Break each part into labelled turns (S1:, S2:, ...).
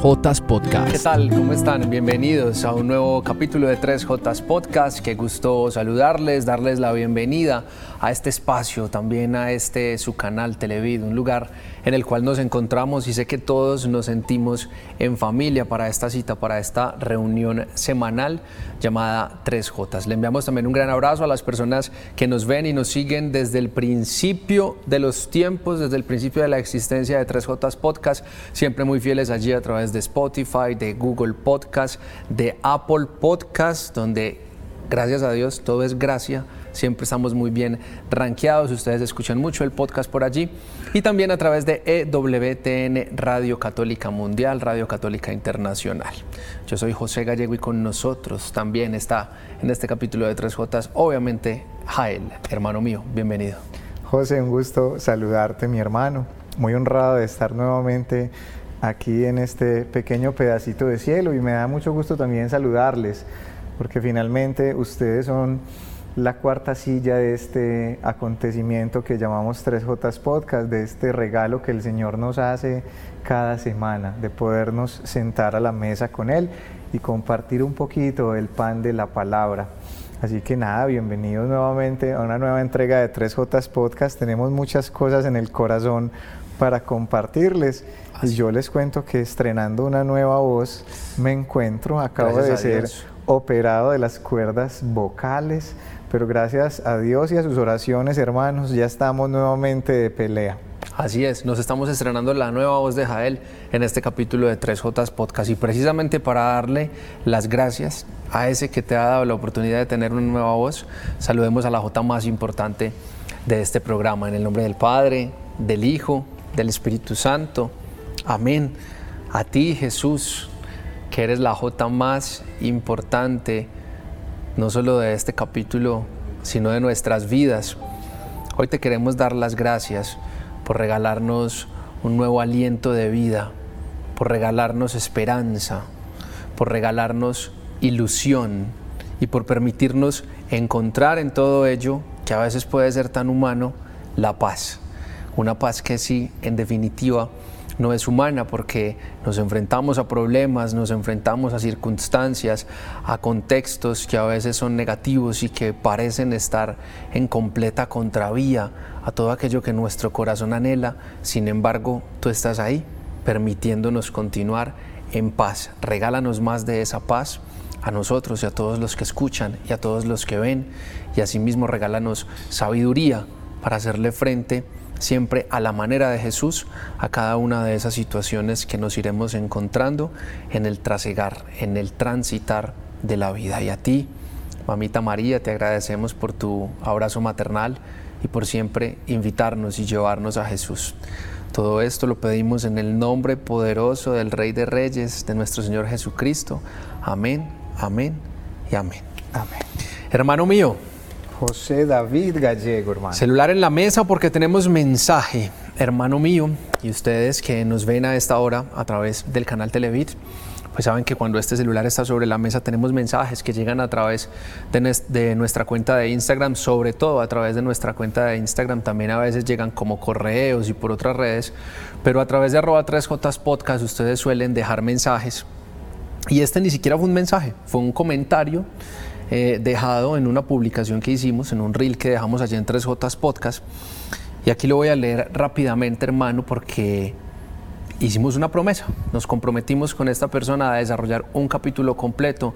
S1: 3J Podcast.
S2: ¿Qué tal? ¿Cómo están? Bienvenidos a un nuevo capítulo de 3J Podcast. Qué gusto saludarles, darles la bienvenida a este espacio, también a este su canal Televid, un lugar en el cual nos encontramos y sé que todos nos sentimos en familia para esta cita, para esta reunión semanal llamada 3J. Le enviamos también un gran abrazo a las personas que nos ven y nos siguen desde el principio de los tiempos, desde el principio de la existencia de 3J Podcast, siempre muy fieles allí a través de Spotify, de Google Podcast, de Apple Podcast, donde gracias a Dios todo es gracia siempre estamos muy bien rankeados, ustedes escuchan mucho el podcast por allí y también a través de EWTN Radio Católica Mundial, Radio Católica Internacional. Yo soy José Gallego y con nosotros también está en este capítulo de Tres Jotas, obviamente Jael, hermano mío, bienvenido.
S3: José, un gusto saludarte, mi hermano. Muy honrado de estar nuevamente aquí en este pequeño pedacito de cielo y me da mucho gusto también saludarles, porque finalmente ustedes son la cuarta silla de este acontecimiento que llamamos 3J Podcast, de este regalo que el Señor nos hace cada semana, de podernos sentar a la mesa con Él y compartir un poquito el pan de la palabra. Así que nada, bienvenidos nuevamente a una nueva entrega de 3J Podcast. Tenemos muchas cosas en el corazón para compartirles. Y yo les cuento que estrenando una nueva voz me encuentro, acabo de ser operado de las cuerdas vocales, pero gracias a Dios y a sus oraciones, hermanos, ya estamos nuevamente de pelea.
S2: Así es, nos estamos estrenando la nueva voz de Jael en este capítulo de 3J Podcast y precisamente para darle las gracias a ese que te ha dado la oportunidad de tener una nueva voz, saludemos a la J más importante de este programa, en el nombre del Padre, del Hijo, del Espíritu Santo. Amén. A ti Jesús, que eres la J más importante, no solo de este capítulo, sino de nuestras vidas. Hoy te queremos dar las gracias por regalarnos un nuevo aliento de vida, por regalarnos esperanza, por regalarnos ilusión y por permitirnos encontrar en todo ello, que a veces puede ser tan humano, la paz. Una paz que sí, en definitiva, no es humana porque nos enfrentamos a problemas, nos enfrentamos a circunstancias, a contextos que a veces son negativos y que parecen estar en completa contravía a todo aquello que nuestro corazón anhela. Sin embargo, tú estás ahí permitiéndonos continuar en paz. Regálanos más de esa paz a nosotros y a todos los que escuchan y a todos los que ven y asimismo regálanos sabiduría para hacerle frente siempre a la manera de Jesús a cada una de esas situaciones que nos iremos encontrando en el trasegar, en el transitar de la vida. Y a ti, mamita María, te agradecemos por tu abrazo maternal y por siempre invitarnos y llevarnos a Jesús. Todo esto lo pedimos en el nombre poderoso del Rey de Reyes, de nuestro Señor Jesucristo. Amén, amén y amén. Amén. Hermano mío,
S3: José David Gallego, hermano.
S2: Celular en la mesa porque tenemos mensaje, hermano mío, y ustedes que nos ven a esta hora a través del canal Televit, pues saben que cuando este celular está sobre la mesa tenemos mensajes que llegan a través de, nuestra cuenta de Instagram, sobre todo a través de nuestra cuenta de Instagram, también a veces llegan como correos y por otras redes, pero a través de arroba 3J Podcast ustedes suelen dejar mensajes. Y este ni siquiera fue un mensaje, fue un comentario eh, dejado en una publicación que hicimos, en un reel que dejamos allí en 3J Podcast. Y aquí lo voy a leer rápidamente, hermano, porque hicimos una promesa. Nos comprometimos con esta persona a desarrollar un capítulo completo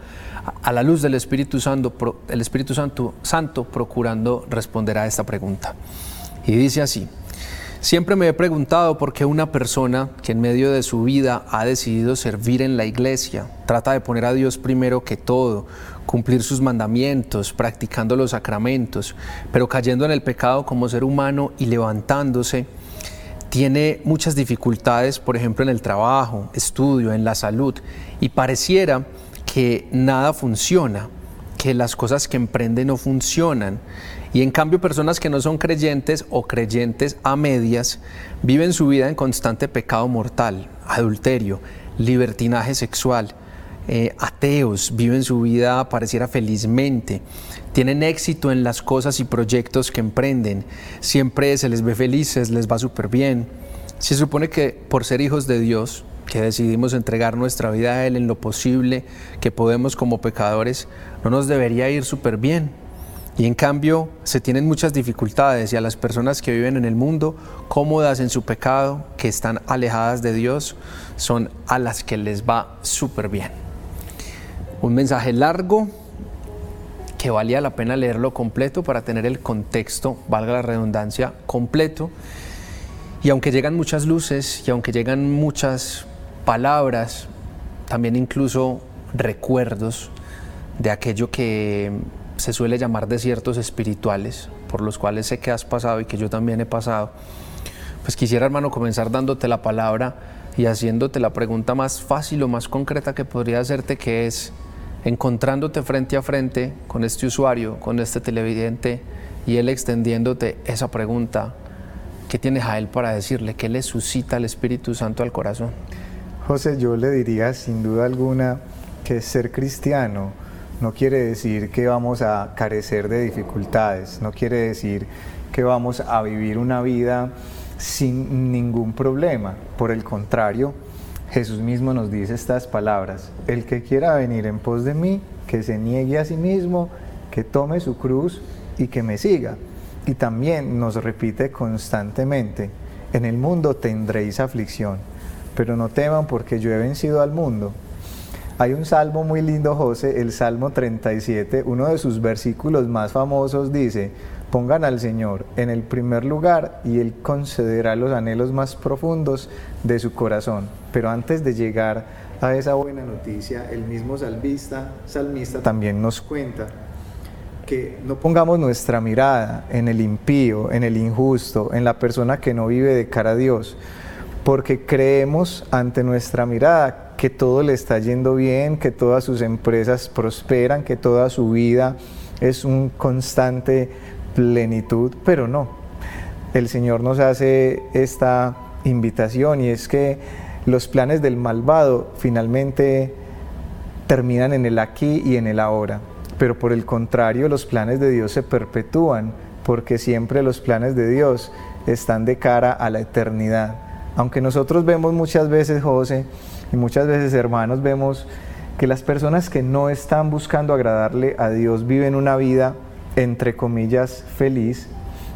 S2: a la luz del Espíritu Santo, el Espíritu Santo, Santo procurando responder a esta pregunta. Y dice así. Siempre me he preguntado por qué una persona que en medio de su vida ha decidido servir en la iglesia, trata de poner a Dios primero que todo, cumplir sus mandamientos, practicando los sacramentos, pero cayendo en el pecado como ser humano y levantándose, tiene muchas dificultades, por ejemplo, en el trabajo, estudio, en la salud, y pareciera que nada funciona, que las cosas que emprende no funcionan. Y en cambio personas que no son creyentes o creyentes a medias viven su vida en constante pecado mortal, adulterio, libertinaje sexual. Eh, ateos viven su vida pareciera felizmente, tienen éxito en las cosas y proyectos que emprenden, siempre se les ve felices, les va súper bien. Se supone que por ser hijos de Dios que decidimos entregar nuestra vida a Él en lo posible que podemos como pecadores, no nos debería ir súper bien. Y en cambio se tienen muchas dificultades y a las personas que viven en el mundo cómodas en su pecado, que están alejadas de Dios, son a las que les va súper bien. Un mensaje largo que valía la pena leerlo completo para tener el contexto, valga la redundancia, completo. Y aunque llegan muchas luces y aunque llegan muchas palabras, también incluso recuerdos de aquello que se suele llamar desiertos espirituales, por los cuales sé que has pasado y que yo también he pasado, pues quisiera hermano comenzar dándote la palabra y haciéndote la pregunta más fácil o más concreta que podría hacerte, que es, encontrándote frente a frente con este usuario, con este televidente, y él extendiéndote esa pregunta, ¿qué tienes a él para decirle? ¿Qué le suscita el Espíritu Santo al corazón?
S3: José, yo le diría sin duda alguna que ser cristiano no quiere decir que vamos a carecer de dificultades, no quiere decir que vamos a vivir una vida sin ningún problema. Por el contrario, Jesús mismo nos dice estas palabras, el que quiera venir en pos de mí, que se niegue a sí mismo, que tome su cruz y que me siga. Y también nos repite constantemente, en el mundo tendréis aflicción pero no teman porque yo he vencido al mundo. Hay un salmo muy lindo, José, el Salmo 37, uno de sus versículos más famosos dice, pongan al Señor en el primer lugar y Él concederá los anhelos más profundos de su corazón. Pero antes de llegar a esa buena noticia, el mismo salmista, salmista también nos cuenta que no pongamos nuestra mirada en el impío, en el injusto, en la persona que no vive de cara a Dios, porque creemos ante nuestra mirada que todo le está yendo bien, que todas sus empresas prosperan, que toda su vida es un constante plenitud, pero no. El Señor nos hace esta invitación y es que los planes del malvado finalmente terminan en el aquí y en el ahora, pero por el contrario los planes de Dios se perpetúan porque siempre los planes de Dios están de cara a la eternidad. Aunque nosotros vemos muchas veces, José, y muchas veces hermanos, vemos que las personas que no están buscando agradarle a Dios viven una vida, entre comillas, feliz.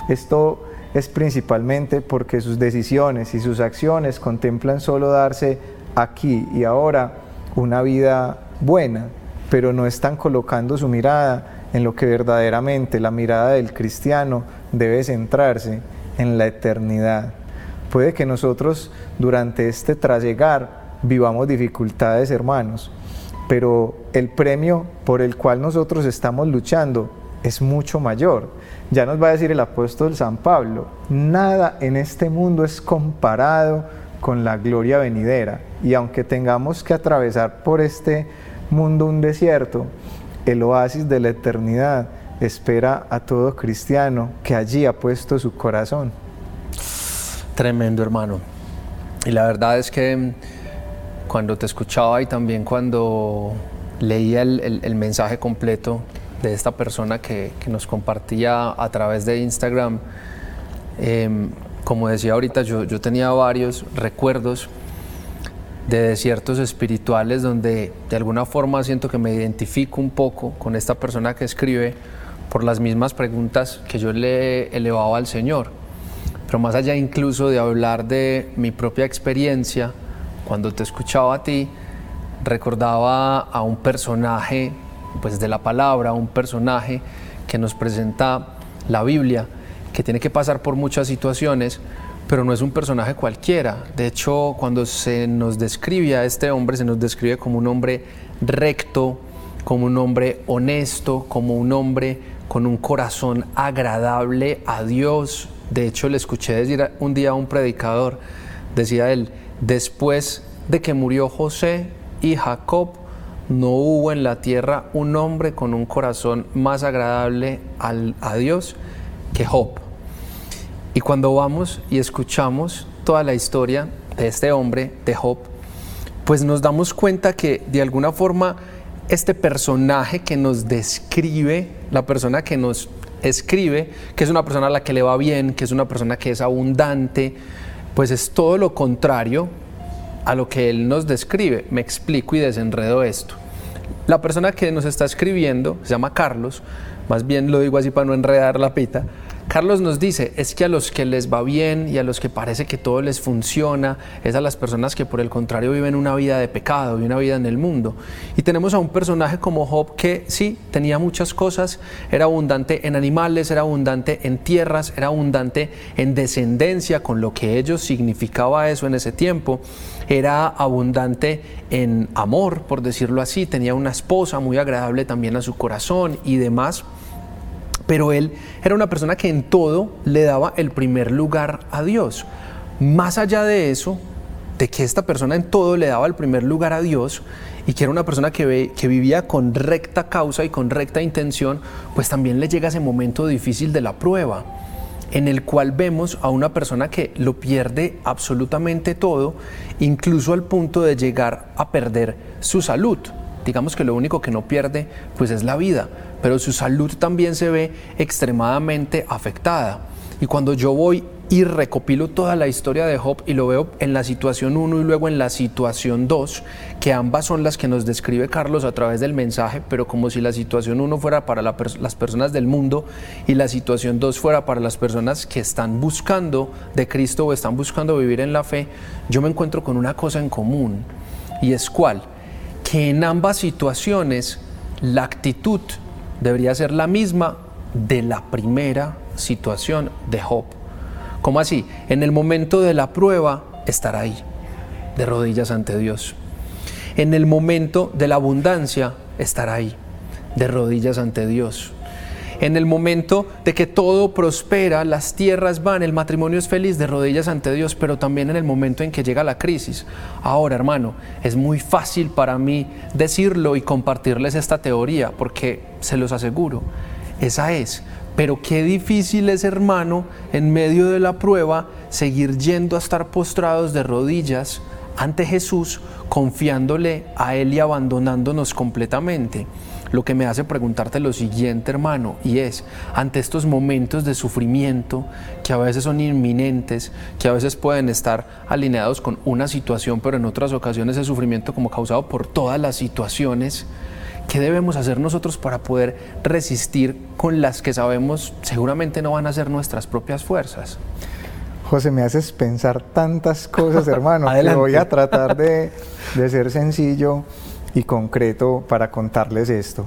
S3: Esto es principalmente porque sus decisiones y sus acciones contemplan solo darse aquí y ahora una vida buena, pero no están colocando su mirada en lo que verdaderamente la mirada del cristiano debe centrarse en la eternidad. Puede que nosotros durante este trasegar vivamos dificultades, hermanos, pero el premio por el cual nosotros estamos luchando es mucho mayor. Ya nos va a decir el apóstol San Pablo, nada en este mundo es comparado con la gloria venidera. Y aunque tengamos que atravesar por este mundo un desierto, el oasis de la eternidad espera a todo cristiano que allí ha puesto su corazón.
S2: Tremendo, hermano. Y la verdad es que cuando te escuchaba y también cuando leía el, mensaje completo de esta persona que, nos compartía a través de Instagram, em, como decía ahorita, yo, yo tenía varios recuerdos de desiertos espirituales donde de alguna forma siento que me identifico un poco con esta persona que escribe por las mismas preguntas que yo le elevaba al Señor. Pero más allá incluso de hablar de mi propia experiencia, cuando te escuchaba a ti, recordaba a un personaje, pues de la palabra, un personaje que nos presenta la Biblia, que tiene que pasar por muchas situaciones, pero no es un personaje cualquiera. De hecho, cuando se nos describe a este hombre, se nos describe como un hombre recto, como un hombre honesto, como un hombre con un corazón agradable a Dios, de hecho, le escuché decir un día a un predicador, decía él, después de que murió José y Jacob, no hubo en la tierra un hombre con un corazón más agradable a Dios que Job. Y cuando vamos y escuchamos toda la historia de este hombre, de Job, pues nos damos cuenta que de alguna forma este personaje que nos describe, la persona que nos escribe que es una persona a la que le va bien, que es una persona que es abundante, pues es todo lo contrario a lo que él nos describe. Me explico y desenredo esto. La persona que nos está escribiendo se llama Carlos, más bien lo digo así para no enredar la pita. Carlos nos dice, es que a los que les va bien y a los que parece que todo les funciona, es a las personas que por el contrario viven una vida de pecado y una vida en el mundo. Y tenemos a un personaje como Job que sí, tenía muchas cosas, era abundante en animales, era abundante en tierras, era abundante en descendencia, con lo que ellos significaba eso en ese tiempo, era abundante en amor, por decirlo así, tenía una esposa muy agradable también a su corazón y demás pero él era una persona que en todo le daba el primer lugar a Dios. Más allá de eso, de que esta persona en todo le daba el primer lugar a Dios y que era una persona que, vivía con recta causa y con recta intención, pues también le llega ese momento difícil de la prueba, en el cual vemos a una persona que lo pierde absolutamente todo, incluso al punto de llegar a perder su salud. Digamos que lo único que no pierde pues es la vida, pero su salud también se ve extremadamente afectada. Y cuando yo voy y recopilo toda la historia de Job y lo veo en la situación 1 y luego en la situación 2, que ambas son las que nos describe Carlos a través del mensaje, pero como si la situación 1 fuera para las personas del mundo y la situación 2 fuera para las personas que están buscando de Cristo o están buscando vivir en la fe, yo me encuentro con una cosa en común y es cuál, que en ambas situaciones la actitud debería ser la misma de la primera situación de Job. ¿Cómo así? En el momento de la prueba, estar ahí, de rodillas ante Dios. En el momento de la abundancia, estar ahí, de rodillas ante Dios en el momento de que todo prospera, las tierras van, el matrimonio es feliz de rodillas ante Dios, pero también en el momento en que llega la crisis. Ahora, hermano, es muy fácil para mí decirlo y compartirles esta teoría, porque se los aseguro, esa es. Pero qué difícil es, hermano, en medio de la prueba, seguir yendo a estar postrados de rodillas ante Jesús, confiándole a Él y abandonándonos completamente lo que me hace preguntarte lo siguiente, hermano, y es, ante estos momentos de sufrimiento que a veces son inminentes, que a veces pueden estar alineados con una situación, pero en otras ocasiones es sufrimiento como causado por todas las situaciones, ¿qué debemos hacer nosotros para poder resistir con las que sabemos seguramente no van a ser nuestras propias fuerzas?
S3: José, me haces pensar tantas cosas, hermano, que voy a tratar de, de ser sencillo y concreto para contarles esto.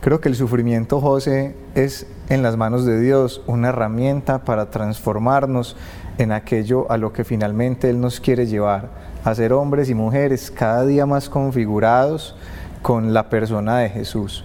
S3: Creo que el sufrimiento, José, es en las manos de Dios una herramienta para transformarnos en aquello a lo que finalmente Él nos quiere llevar, a ser hombres y mujeres cada día más configurados con la persona de Jesús.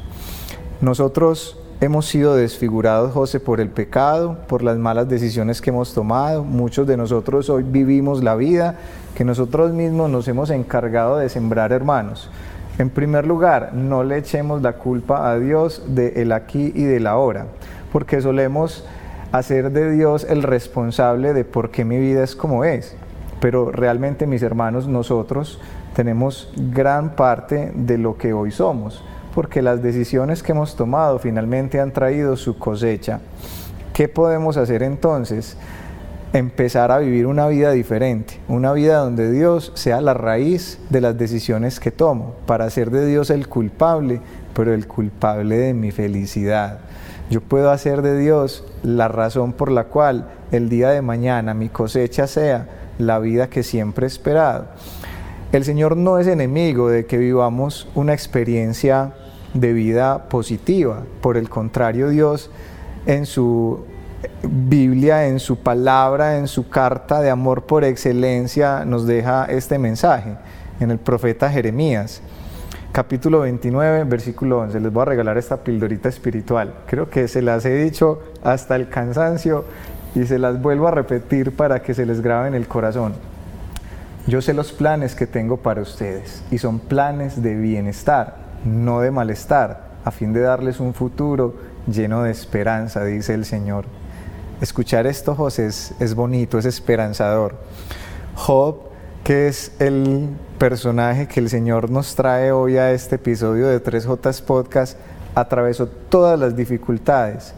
S3: Nosotros hemos sido desfigurados, José, por el pecado, por las malas decisiones que hemos tomado. Muchos de nosotros hoy vivimos la vida que nosotros mismos nos hemos encargado de sembrar, hermanos. En primer lugar, no le echemos la culpa a Dios de el aquí y del ahora, porque solemos hacer de Dios el responsable de por qué mi vida es como es. Pero realmente, mis hermanos, nosotros tenemos gran parte de lo que hoy somos, porque las decisiones que hemos tomado finalmente han traído su cosecha. ¿Qué podemos hacer entonces? Empezar a vivir una vida diferente, una vida donde Dios sea la raíz de las decisiones que tomo, para ser de Dios el culpable, pero el culpable de mi felicidad. Yo puedo hacer de Dios la razón por la cual el día de mañana mi cosecha sea la vida que siempre he esperado. El Señor no es enemigo de que vivamos una experiencia de vida positiva, por el contrario Dios en su Biblia en su palabra, en su carta de amor por excelencia, nos deja este mensaje en el profeta Jeremías, capítulo 29, versículo 11. Les voy a regalar esta pildorita espiritual. Creo que se las he dicho hasta el cansancio y se las vuelvo a repetir para que se les grabe en el corazón. Yo sé los planes que tengo para ustedes y son planes de bienestar, no de malestar, a fin de darles un futuro lleno de esperanza, dice el Señor. Escuchar esto, José, es, bonito, es esperanzador. Job, que es el personaje que el Señor nos trae hoy a este episodio de 3J Podcast, atravesó todas las dificultades,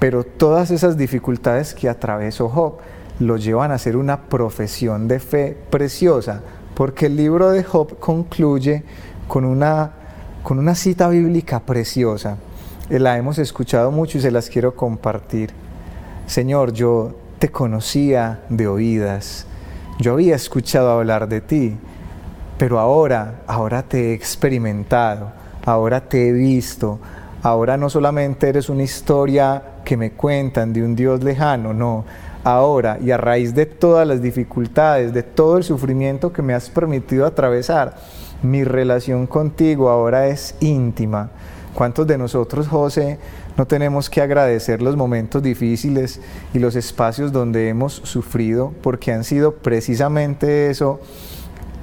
S3: pero todas esas dificultades que atravesó Job lo llevan a ser una profesión de fe preciosa porque el libro de Job concluye con una, con una cita bíblica preciosa. La hemos escuchado mucho y se las quiero compartir. Señor, yo te conocía de oídas, yo había escuchado hablar de ti, pero ahora, ahora te he experimentado, ahora te he visto, ahora no solamente eres una historia que me cuentan de un Dios lejano, no, ahora y a raíz de todas las dificultades, de todo el sufrimiento que me has permitido atravesar, mi relación contigo ahora es íntima. ¿Cuántos de nosotros, José, no tenemos que agradecer los momentos difíciles y los espacios donde hemos sufrido porque han sido precisamente eso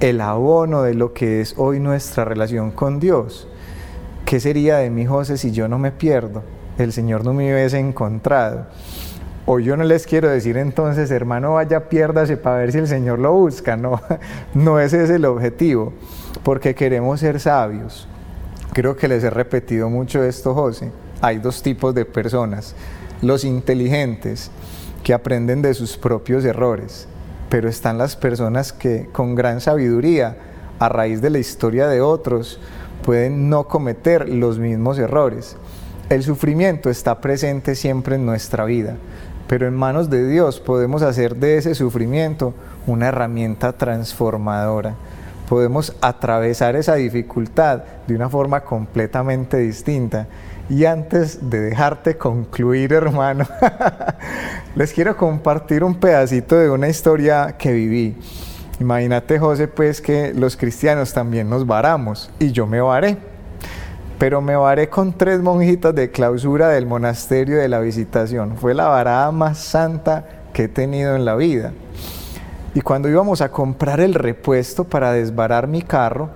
S3: el abono de lo que es hoy nuestra relación con Dios. ¿Qué sería de mí, José, si yo no me pierdo? El Señor no me hubiese encontrado. O yo no les quiero decir entonces, hermano, vaya, piérdase para ver si el Señor lo busca. No, no ese es el objetivo, porque queremos ser sabios. Creo que les he repetido mucho esto, José. Hay dos tipos de personas. Los inteligentes, que aprenden de sus propios errores pero están las personas que con gran sabiduría, a raíz de la historia de otros, pueden no cometer los mismos errores. El sufrimiento está presente siempre en nuestra vida, pero en manos de Dios podemos hacer de ese sufrimiento una herramienta transformadora. Podemos atravesar esa dificultad de una forma completamente distinta y antes de dejarte concluir, hermano, les quiero compartir un pedacito de una historia que viví. Imagínate, José, pues que los cristianos también nos varamos y yo me varé. Pero me varé con tres monjitas de clausura del monasterio de la visitación. Fue la varada más santa que he tenido en la vida. Y cuando íbamos a comprar el repuesto para desbarar mi carro,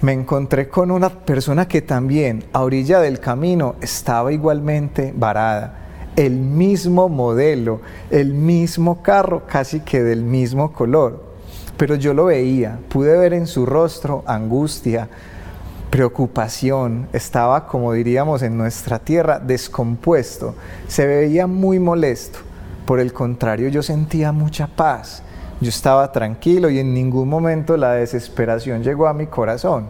S3: me encontré con una persona que también a orilla del camino estaba igualmente varada. El mismo modelo, el mismo carro, casi que del mismo color. Pero yo lo veía, pude ver en su rostro angustia, preocupación, estaba, como diríamos en nuestra tierra, descompuesto, se veía muy molesto. Por el contrario, yo sentía mucha paz yo estaba tranquilo y en ningún momento la desesperación llegó a mi corazón.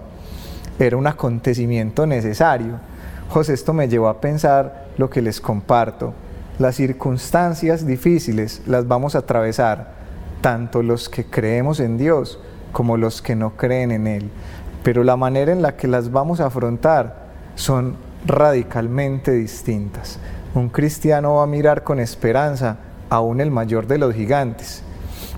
S3: Era un acontecimiento necesario. José, esto me llevó a pensar lo que les comparto. Las circunstancias difíciles las vamos a atravesar, tanto los que creemos en Dios como los que no creen en Él. Pero la manera en la que las vamos a afrontar son radicalmente distintas. Un cristiano va a mirar con esperanza aún el mayor de los gigantes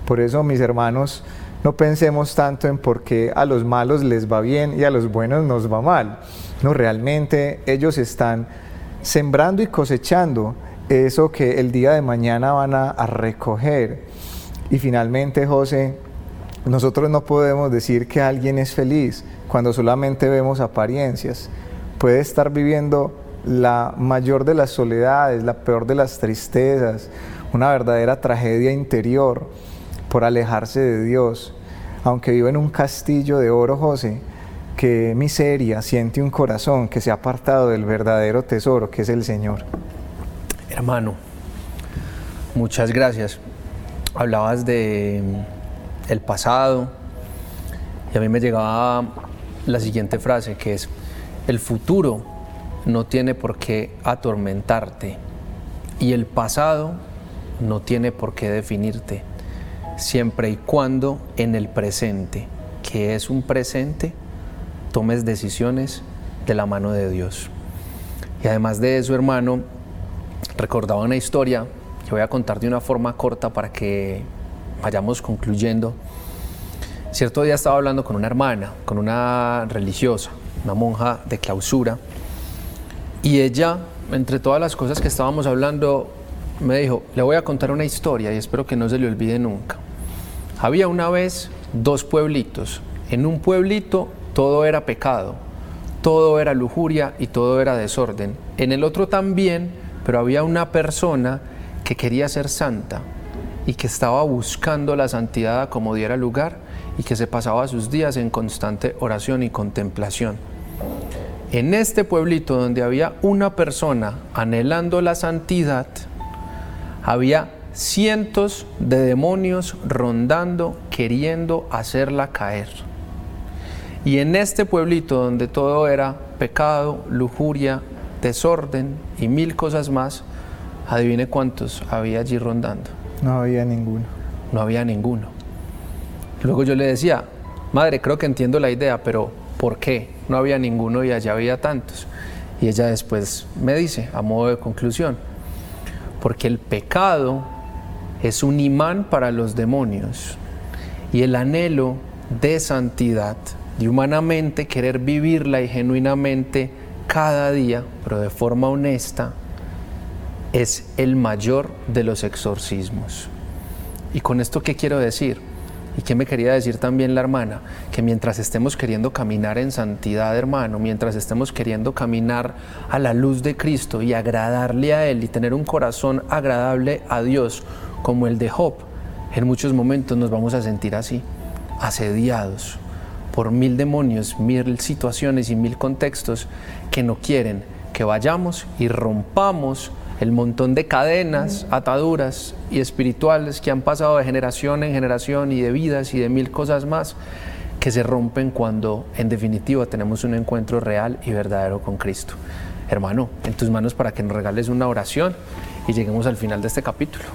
S3: por eso, mis hermanos, no pensemos tanto en por qué a los malos les va bien y a los buenos nos va mal. No, realmente ellos están sembrando y cosechando eso que el día de mañana van a, recoger. Y finalmente, José, nosotros no podemos decir que alguien es feliz cuando solamente vemos apariencias. Puede estar viviendo la mayor de las soledades, la peor de las tristezas, una verdadera tragedia interior por alejarse de Dios. Aunque vive en un castillo de oro, José, qué miseria siente un corazón que se ha apartado del verdadero tesoro que es el Señor.
S2: Hermano, muchas gracias. Hablabas de el pasado y a mí me llegaba la siguiente frase que es el futuro no tiene por qué atormentarte y el pasado no tiene por qué definirte siempre y cuando en el presente, que es un presente, tomes decisiones de la mano de Dios. Y además de eso, hermano, recordaba una historia que voy a contar de una forma corta para que vayamos concluyendo. Cierto día estaba hablando con una hermana, con una religiosa, una monja de clausura, y ella, entre todas las cosas que estábamos hablando, me dijo, le voy a contar una historia y espero que no se le olvide nunca. Había una vez dos pueblitos. En un pueblito todo era pecado, todo era lujuria y todo era desorden. En el otro también, pero había una persona que quería ser santa y que estaba buscando la santidad como diera lugar y que se pasaba sus días en constante oración y contemplación. En este pueblito donde había una persona anhelando la santidad, había cientos de demonios rondando, queriendo hacerla caer. Y en este pueblito donde todo era pecado, lujuria, desorden y mil cosas más, adivine cuántos había allí rondando.
S3: No había ninguno.
S2: No había ninguno. Luego yo le decía, madre, creo que entiendo la idea, pero ¿por qué no había ninguno y allá había tantos? Y ella después me dice, a modo de conclusión, porque el pecado es un imán para los demonios y el anhelo de santidad, de humanamente querer vivirla y genuinamente cada día, pero de forma honesta, es el mayor de los exorcismos. ¿Y con esto qué quiero decir? ¿Y qué me quería decir también la hermana? Que mientras estemos queriendo caminar en santidad, hermano, mientras estemos queriendo caminar a la luz de Cristo y agradarle a Él y tener un corazón agradable a Dios como el de Job, en muchos momentos nos vamos a sentir así, asediados por mil demonios, mil situaciones y mil contextos que no quieren que vayamos y rompamos el montón de cadenas, ataduras y espirituales que han pasado de generación en generación y de vidas y de mil cosas más que se rompen cuando en definitiva tenemos un encuentro real y verdadero con Cristo. Hermano, en tus manos para que nos regales una oración y lleguemos al final de este capítulo.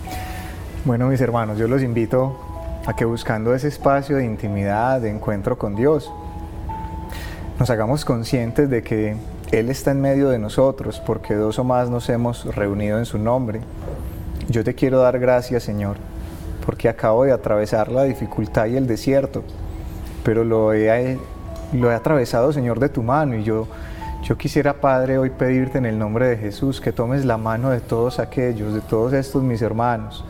S3: Bueno, mis hermanos, yo los invito a que buscando ese espacio de intimidad, de encuentro con Dios, nos hagamos conscientes de que él está en medio de nosotros porque dos o más nos hemos reunido en su nombre. Yo te quiero dar gracias, Señor, porque acabo de atravesar la dificultad y el desierto, pero lo he, lo he atravesado, Señor, de tu mano y yo, yo quisiera, Padre, hoy pedirte en el nombre de Jesús que tomes la mano de todos aquellos, de todos estos mis hermanos,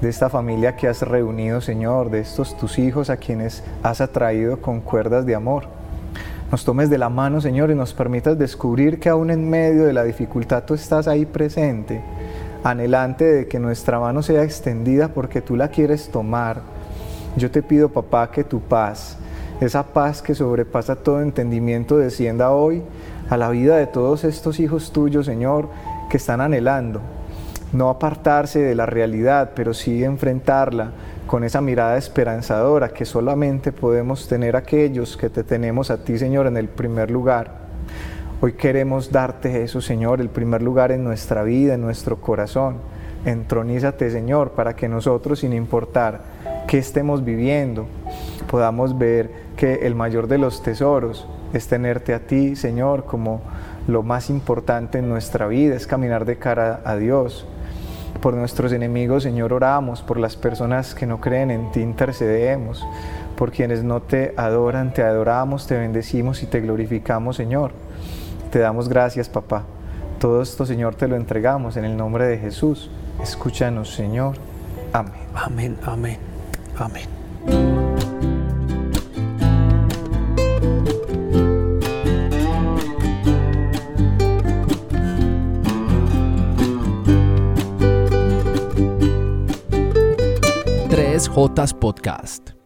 S3: de esta familia que has reunido, Señor, de estos tus hijos a quienes has atraído con cuerdas de amor nos tomes de la mano, Señor, y nos permitas descubrir que aún en medio de la dificultad tú estás ahí presente, anhelante de que nuestra mano sea extendida porque tú la quieres tomar. Yo te pido, papá, que tu paz, esa paz que sobrepasa todo entendimiento, descienda hoy a la vida de todos estos hijos tuyos, Señor, que están anhelando no apartarse de la realidad, pero sí enfrentarla con esa mirada esperanzadora que solamente podemos tener aquellos que te tenemos a ti, Señor, en el primer lugar. Hoy queremos darte eso, Señor, el primer lugar en nuestra vida, en nuestro corazón. Entronízate, Señor, para que nosotros, sin importar qué estemos viviendo, podamos ver que el mayor de los tesoros es tenerte a ti, Señor, como lo más importante en nuestra vida, es caminar de cara a Dios, por nuestros enemigos, Señor, oramos. Por las personas que no creen en ti, intercedemos. Por quienes no te adoran, te adoramos, te bendecimos y te glorificamos, Señor. Te damos gracias, papá. Todo esto, Señor, te lo entregamos en el nombre de Jesús. Escúchanos, Señor. Amén.
S2: Amén, amén, amén. Jotas Podcast.